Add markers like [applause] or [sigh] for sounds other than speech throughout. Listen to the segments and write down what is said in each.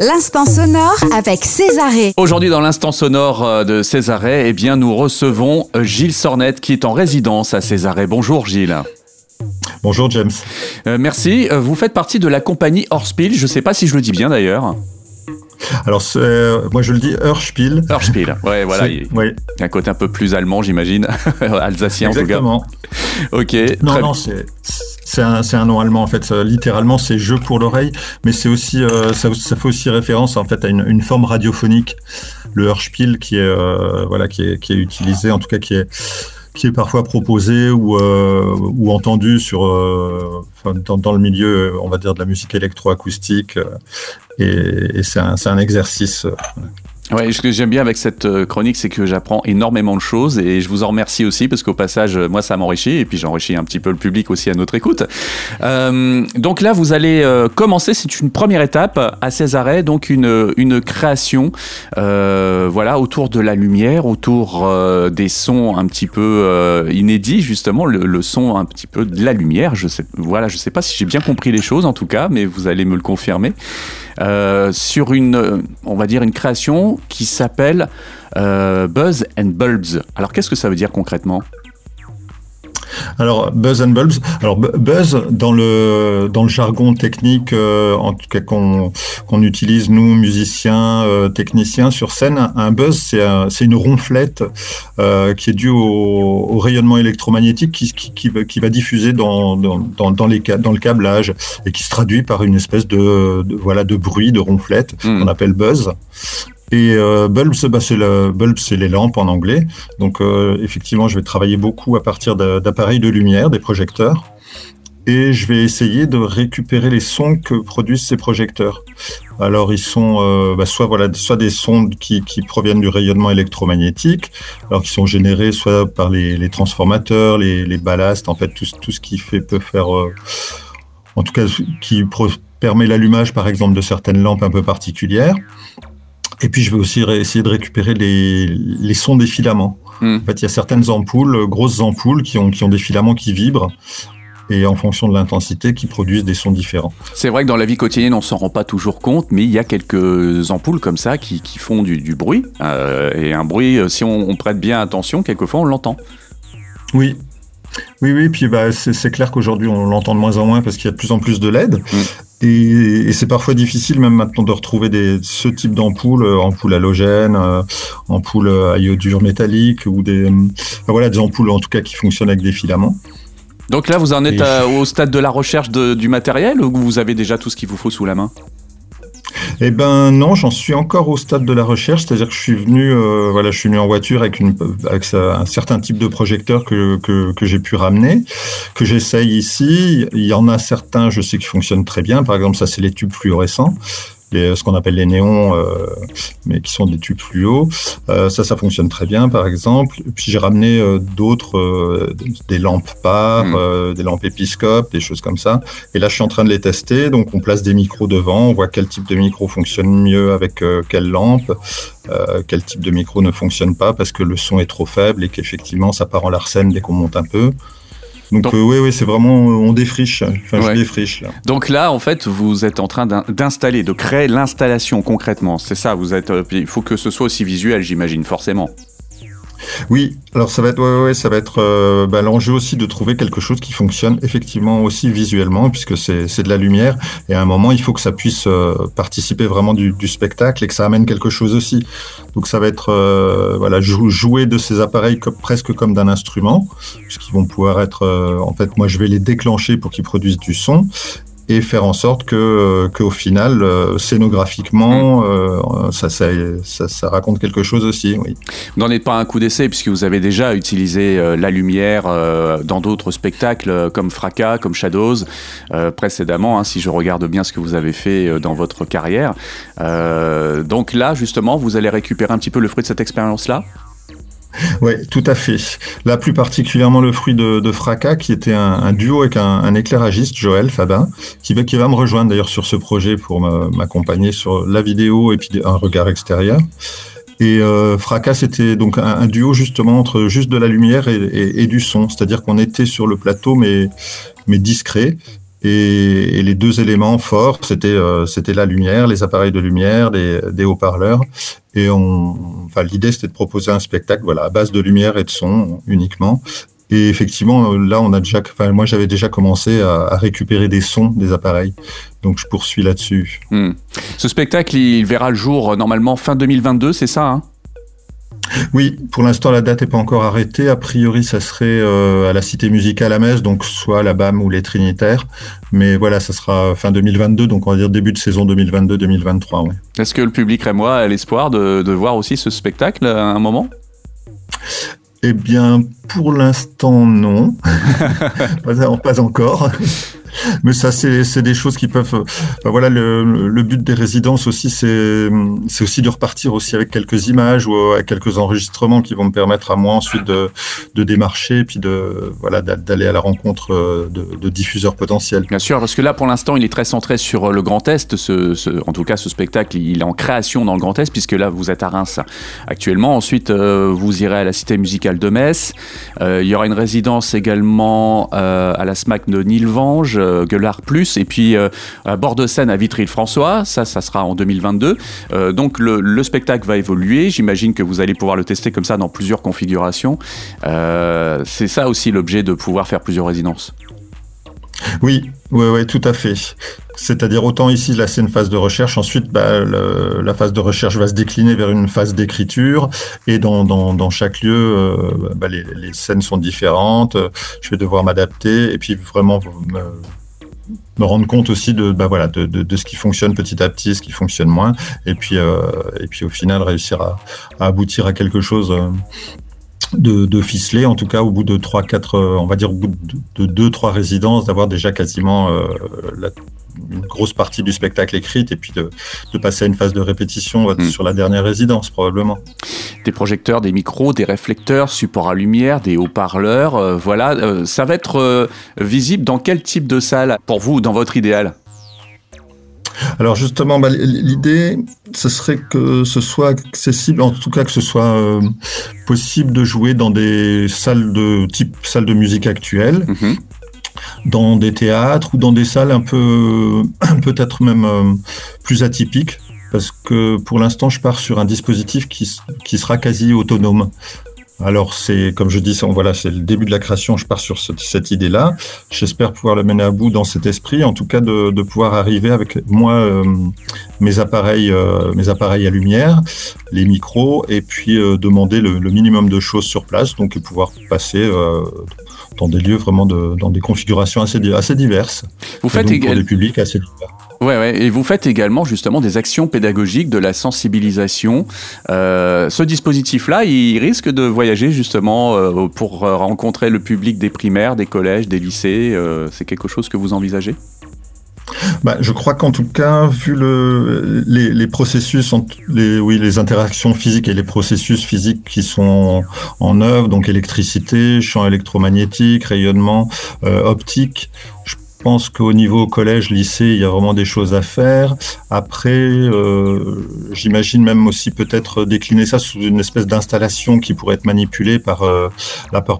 L'instant sonore avec Césaré. Aujourd'hui, dans l'instant sonore euh, de Césaré, eh bien, nous recevons euh, Gilles Sornette qui est en résidence à Césaré. Bonjour Gilles. Bonjour James. Euh, merci. Vous faites partie de la compagnie Horspiel. Je ne sais pas si je le dis bien d'ailleurs. Alors, euh, moi je le dis Hörspiel. Horspiel. Ouais, [laughs] voilà. Il Oui, y a un côté un peu plus allemand, j'imagine. [laughs] Alsacien en tout exactement. cas. Ok. Non, très non, c'est c'est un, nom allemand en fait. Littéralement, c'est jeu pour l'oreille, mais c'est aussi euh, ça, fait aussi référence en fait à une, forme radiophonique, le Hörspiel, qui est euh, voilà qui est qui est utilisé, en tout cas qui est qui est parfois proposé ou euh, entendu sur dans, le milieu, on va dire de la musique électroacoustique. euh, et c'est un, exercice. Ouais, ce que j'aime bien avec cette euh, chronique, c'est que j'apprends énormément de choses et je vous en remercie aussi parce qu'au passage, euh, moi, ça m'enrichit et puis j'enrichis un petit peu le public aussi à notre écoute. Euh, donc là, vous allez euh, commencer, c'est une première étape à Césarée, donc une, une création, euh, voilà, autour de la lumière, autour des sons un petit peu inédits, justement, le, le son un petit peu de la lumière. Je sais, voilà, je sais pas si j'ai bien compris les choses en tout cas, mais vous allez me le confirmer. Euh, sur une, on va dire une création qui s'appelle euh, Buzz and Bulbs. Alors qu'est-ce que ça veut dire concrètement? Alors buzz and bulbs. Alors bu- buzz dans le dans le jargon technique, euh, en tout cas qu'on qu'on utilise nous musiciens, euh, techniciens sur scène, un buzz c'est un- c'est une ronflette euh, qui est due au, au rayonnement électromagnétique qui qui, qui, va, qui va diffuser dans dans dans, dans les ca- dans le câblage et qui se traduit par une espèce de, de voilà de bruit de ronflette Hmm. qu'on appelle buzz. Et euh, bulbs, bah, bulbs, c'est les lampes en anglais. Donc euh, effectivement, je vais travailler beaucoup à partir d'a- d'appareils de lumière, des projecteurs, et je vais essayer de récupérer les sons que produisent ces projecteurs. Alors ils sont euh, bah, soit voilà, soit des sons qui, proviennent du rayonnement électromagnétique, alors qui sont générés soit par les, transformateurs, les, les ballasts, en fait tout, tout ce qui fait peut faire, en tout cas qui permet l'allumage par exemple de certaines lampes un peu particulières. Et puis je vais aussi essayer de récupérer les, les sons des filaments. Hmm. En fait, il y a certaines ampoules, euh, grosses ampoules, qui ont, qui ont des filaments qui vibrent, et en fonction de l'intensité, qui produisent des sons différents. C'est vrai que dans la vie quotidienne, on s'en rend pas toujours compte, mais il y a quelques ampoules comme ça qui, qui font du, du bruit. Euh, et un bruit, euh, si on, on prête bien attention, quelquefois on l'entend. Oui. Oui, oui, puis bah, c'est c'est clair qu'aujourd'hui on l'entend de moins en moins parce qu'il y a de plus en plus de LED. Et, et c'est parfois difficile même maintenant de retrouver des, ce type d'ampoules, euh, ampoules halogènes, euh, ampoules à iodure métallique ou des, euh, voilà, des ampoules en tout cas qui fonctionnent avec des filaments. Donc là, vous en êtes à- au stade de la recherche de- du matériel ou vous avez déjà tout ce qu'il vous faut sous la main? Eh ben non, j'en suis encore au stade de la recherche, c'est-à-dire que je suis venu, euh, voilà, je suis venu en voiture avec, une, un certain type de projecteur que, que, que j'ai pu ramener, que j'essaye ici. Il y en a certains, je sais qui fonctionnent très bien. Par exemple, ça c'est les tubes fluorescents. Les, ce qu'on appelle les néons, euh, mais qui sont des tubes fluo. Euh, ça, ça fonctionne très bien, par exemple. Puis j'ai ramené euh, d'autres, euh, des lampes par, Mm. euh, des lampes épiscopes, des choses comme ça. Et là, je suis en train de les tester. Donc, on place des micros devant, on voit quel type de micro fonctionne mieux avec euh, quelle lampe, euh, quel type de micro ne fonctionne pas parce que le son est trop faible et qu'effectivement, ça part en larcène dès qu'on monte un peu. Donc, Donc- euh, oui, oui, c'est vraiment, on défriche. Enfin, Ouais. je défriche là. Donc là, en fait, vous êtes en train d'in- d'installer, de créer l'installation concrètement. C'est ça, vous êtes. euh, Il faut que ce soit aussi visuel, j'imagine, forcément. Oui, alors ça va être, ouais, ça va être euh, bah, l'enjeu aussi de trouver quelque chose qui fonctionne effectivement aussi visuellement, puisque c'est de la lumière. Et à un moment, il faut que ça puisse euh, participer vraiment du, spectacle et que ça amène quelque chose aussi. Donc ça va être euh, voilà jou- jouer de ces appareils presque comme d'un instrument, puisqu'ils vont pouvoir être. en fait, moi, je vais les déclencher pour qu'ils produisent du son. Et faire en sorte que, qu'au final, euh, scénographiquement, euh, ça, ça, ça, ça raconte quelque chose aussi. Oui. Vous n'en êtes pas un coup d'essai puisque vous avez déjà utilisé euh, la lumière euh, dans d'autres spectacles comme Fracas, comme Shadows euh, précédemment, hein, si je regarde bien ce que vous avez fait euh, dans votre carrière. Euh, donc là, justement, vous allez récupérer un petit peu le fruit de cette expérience-là? [laughs] Oui, tout à fait. Là, plus particulièrement le fruit de, de Fracas, qui était un, duo avec un, éclairagiste, Joël Fabin, qui va, qui va me rejoindre d'ailleurs sur ce projet pour m'accompagner sur la vidéo et puis un regard extérieur. Et euh, Fracas, c'était donc un, duo justement entre juste de la lumière et, et- et du son, c'est-à-dire qu'on était sur le plateau mais, mais discret. Et, les deux éléments forts, c'était euh, c'était la lumière, les appareils de lumière, des, des haut-parleurs. Et on, enfin, l'idée c'était de proposer un spectacle, voilà, à base de lumière et de son uniquement. Et effectivement, là, on a déjà, enfin, moi, j'avais déjà commencé à, à, récupérer des sons des appareils. Donc, je poursuis là-dessus. Hmm. Ce spectacle, il verra le jour normalement fin 2022, c'est ça hein? Oui, pour l'instant, la date n'est pas encore arrêtée. A priori, ça serait euh, à la Cité musicale à Metz, donc soit la BAM ou les Trinitaires. Mais voilà, ça sera fin 2022, donc on va dire début de saison 2022-2023. Ouais. Est-ce que le public rémois a l'espoir de, de voir aussi ce spectacle à un moment? Eh bien, pour l'instant, non. [laughs] pas, encore. Mais ça, c'est des choses qui peuvent. Ben voilà, le, but des résidences aussi, c'est aussi de repartir aussi avec quelques images ou avec quelques enregistrements qui vont me permettre à moi ensuite de, démarcher, puis de voilà d'aller à la rencontre euh, de, diffuseurs potentiels. Bien sûr, parce que là, pour l'instant, il est très centré sur euh, le Grand Est. En tout cas, ce spectacle, il est en création dans le Grand Est, puisque là, vous êtes à Reims actuellement. Ensuite, euh, vous irez à la Cité musicale de Metz. Euh, il y aura une résidence également euh, à la SMAC de Nilvange euh, Gueulard Plus, et puis euh, à bord de Seine à Vitry-le-François. Ça, ça sera en 2022. Euh, donc le, spectacle va évoluer. J'imagine que vous allez pouvoir le tester comme ça dans plusieurs configurations. C'est ça aussi l'objet de pouvoir faire plusieurs résidences. Oui, oui, oui, tout à fait. C'est-à-dire autant ici, là, c'est phase de recherche. Ensuite, bah, la phase de recherche va se décliner vers une phase d'écriture. Et dans, chaque lieu, euh, bah, les, scènes sont différentes. Je vais devoir m'adapter et puis vraiment me, rendre compte aussi de, bah, voilà, de, ce qui fonctionne petit à petit, ce qui fonctionne moins. Et puis, euh, et puis au final, réussir à, aboutir à quelque chose euh, de, de ficeler, en tout cas au bout de 3, 4, on va dire au bout de 2, 3 résidences, d'avoir déjà quasiment euh, la, une grosse partie du spectacle écrite et puis de, de passer à une phase de répétition mmh. sur la dernière résidence probablement. Des projecteurs, des micros, des réflecteurs, support à lumière, des haut-parleurs, euh, voilà, euh, ça va être euh, visible dans quel type de salle? Pour vous, dans votre idéal? Alors justement, bah, l'idée, ce serait que ce soit accessible, en tout cas que ce soit euh, possible de jouer dans des salles de type salle de musique actuelle, mm -hmm. dans des théâtres ou dans des salles un peu, [clears throat] peut-être même euh, plus atypiques, parce que pour l'instant, je pars sur un dispositif qui, qui sera quasi autonome. Alors c'est comme je dis, voilà, c'est le début de la création. Je pars sur cette, cette idée-là. J'espère pouvoir le mener à bout dans cet esprit, en tout cas de, de pouvoir arriver avec moi euh, mes appareils, euh, mes appareils à lumière, les micros, et puis euh, demander le, le, minimum de choses sur place, donc pouvoir passer euh, dans des lieux vraiment de, dans des configurations assez, assez diverses. Vous faites également pour des publics assez divers. Ouais, et vous faites également justement des actions pédagogiques, de la sensibilisation. Euh, ce dispositif-là, il risque de voyager justement euh, pour rencontrer le public des primaires, des collèges, des lycées. Euh, c'est quelque chose que vous envisagez? Bah, je crois qu'en tout cas, vu le, les, processus, les, interactions physiques et les processus physiques qui sont en, œuvre, donc électricité, champ électromagnétique, rayonnement, euh, optique, je je pense qu'au niveau collège, lycée, il y a vraiment des choses à faire. Après, euh, j'imagine même aussi peut-être décliner ça sous une espèce d'installation qui pourrait être manipulée par, euh,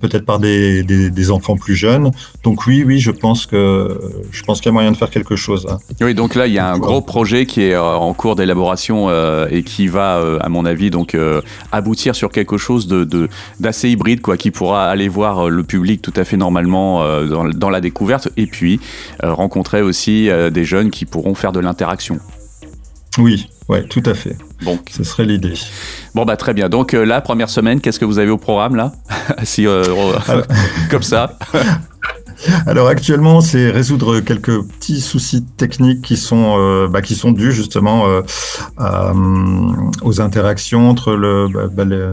peut-être par des, des, des, enfants plus jeunes. Donc oui, oui, je pense que je pense qu'il y a moyen de faire quelque chose. Hein. Oui, donc là, il y a un gros projet qui est en cours d'élaboration euh, et qui va, euh, à mon avis, donc euh, aboutir sur quelque chose de d'assez hybride, quoi, qui pourra aller voir le public tout à fait normalement euh, dans, dans la découverte. Et puis euh, rencontrer aussi euh, des jeunes qui pourront faire de l'interaction. Oui, ouais, tout à fait. Bon, ce serait l'idée. Bon bah très bien. Donc euh, la première semaine, qu'est-ce que vous avez au programme là [laughs] Si euh, [laughs] comme ça. [laughs] Alors actuellement, c'est résoudre quelques petits soucis techniques qui sont euh, bah, qui sont dus justement euh, à, aux interactions entre le, bah, bah, le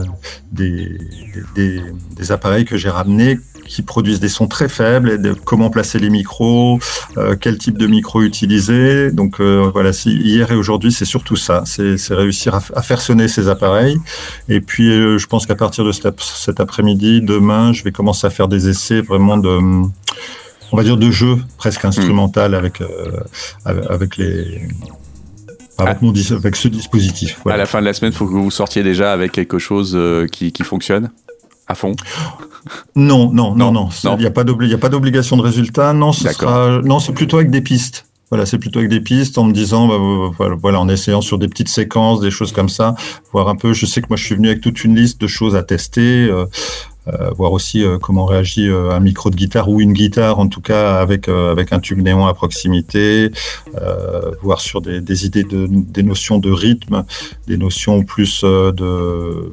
des, des, des, appareils que j'ai ramenés qui produisent des sons très faibles et de comment placer les micros, euh, quel type de micro utiliser. Donc euh, voilà, si hier et aujourd'hui, c'est surtout ça, c'est réussir à, à, faire sonner ces appareils. Et puis euh, je pense qu'à partir de cet, cet après-midi, demain, je vais commencer à faire des essais vraiment de on va dire de jeu presque instrumental mmh. avec avec les avec, ah. mon, avec ce dispositif. Voilà. À la fin de la semaine, il faut que vous sortiez déjà avec quelque chose euh, qui, qui fonctionne? À fond Non, non, non, non. Il n'y a pas d'obligation de résultat. Non, ce sera, non, c'est plutôt avec des pistes. Voilà, c'est plutôt avec des pistes en me disant, bah, voilà, en essayant sur des petites séquences, des choses comme ça, voir un peu. Je sais que moi, je suis venu avec toute une liste de choses à tester. Euh, euh, voir aussi euh, comment réagit euh, un micro de guitare ou une guitare, en tout cas avec avec un tube néon à proximité, voir sur des, des idées de des notions de rythme, des notions plus de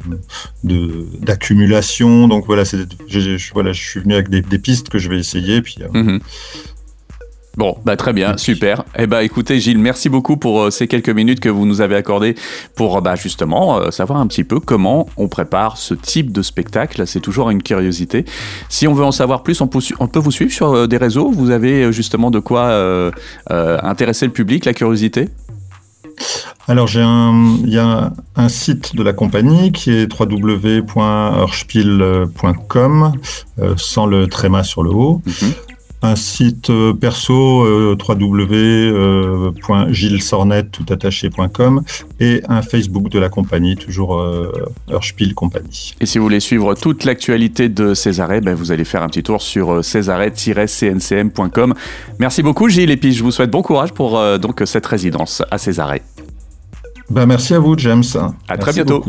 d'accumulation. Donc voilà, c'est je, voilà, je suis venu avec des, des, pistes que je vais essayer, puis. Mm-hmm. Bon, bah très bien, super. Eh bah écoutez Gilles, merci beaucoup pour euh, ces quelques minutes que vous nous avez accordées pour bah, justement euh, savoir un petit peu comment on prépare ce type de spectacle. C'est toujours une curiosité. Si on veut en savoir plus, on peut, on peut vous suivre sur euh, des réseaux. Vous avez justement de quoi intéresser le public, la curiosité? Alors, j'ai un, il y a un site de la compagnie qui est www.hörspiel.com, sans le tréma sur le haut. Mhm un site euh, perso euh, www.gillesornet.com et un Facebook de la compagnie, toujours euh, Compagnie. Et si vous voulez suivre toute l'actualité de Césaré, ben vous allez faire un petit tour sur euh, césaré-cncm.com. Merci beaucoup Gilles et puis je vous souhaite bon courage pour donc cette résidence à Césaré. Ben merci à vous James. À très bientôt.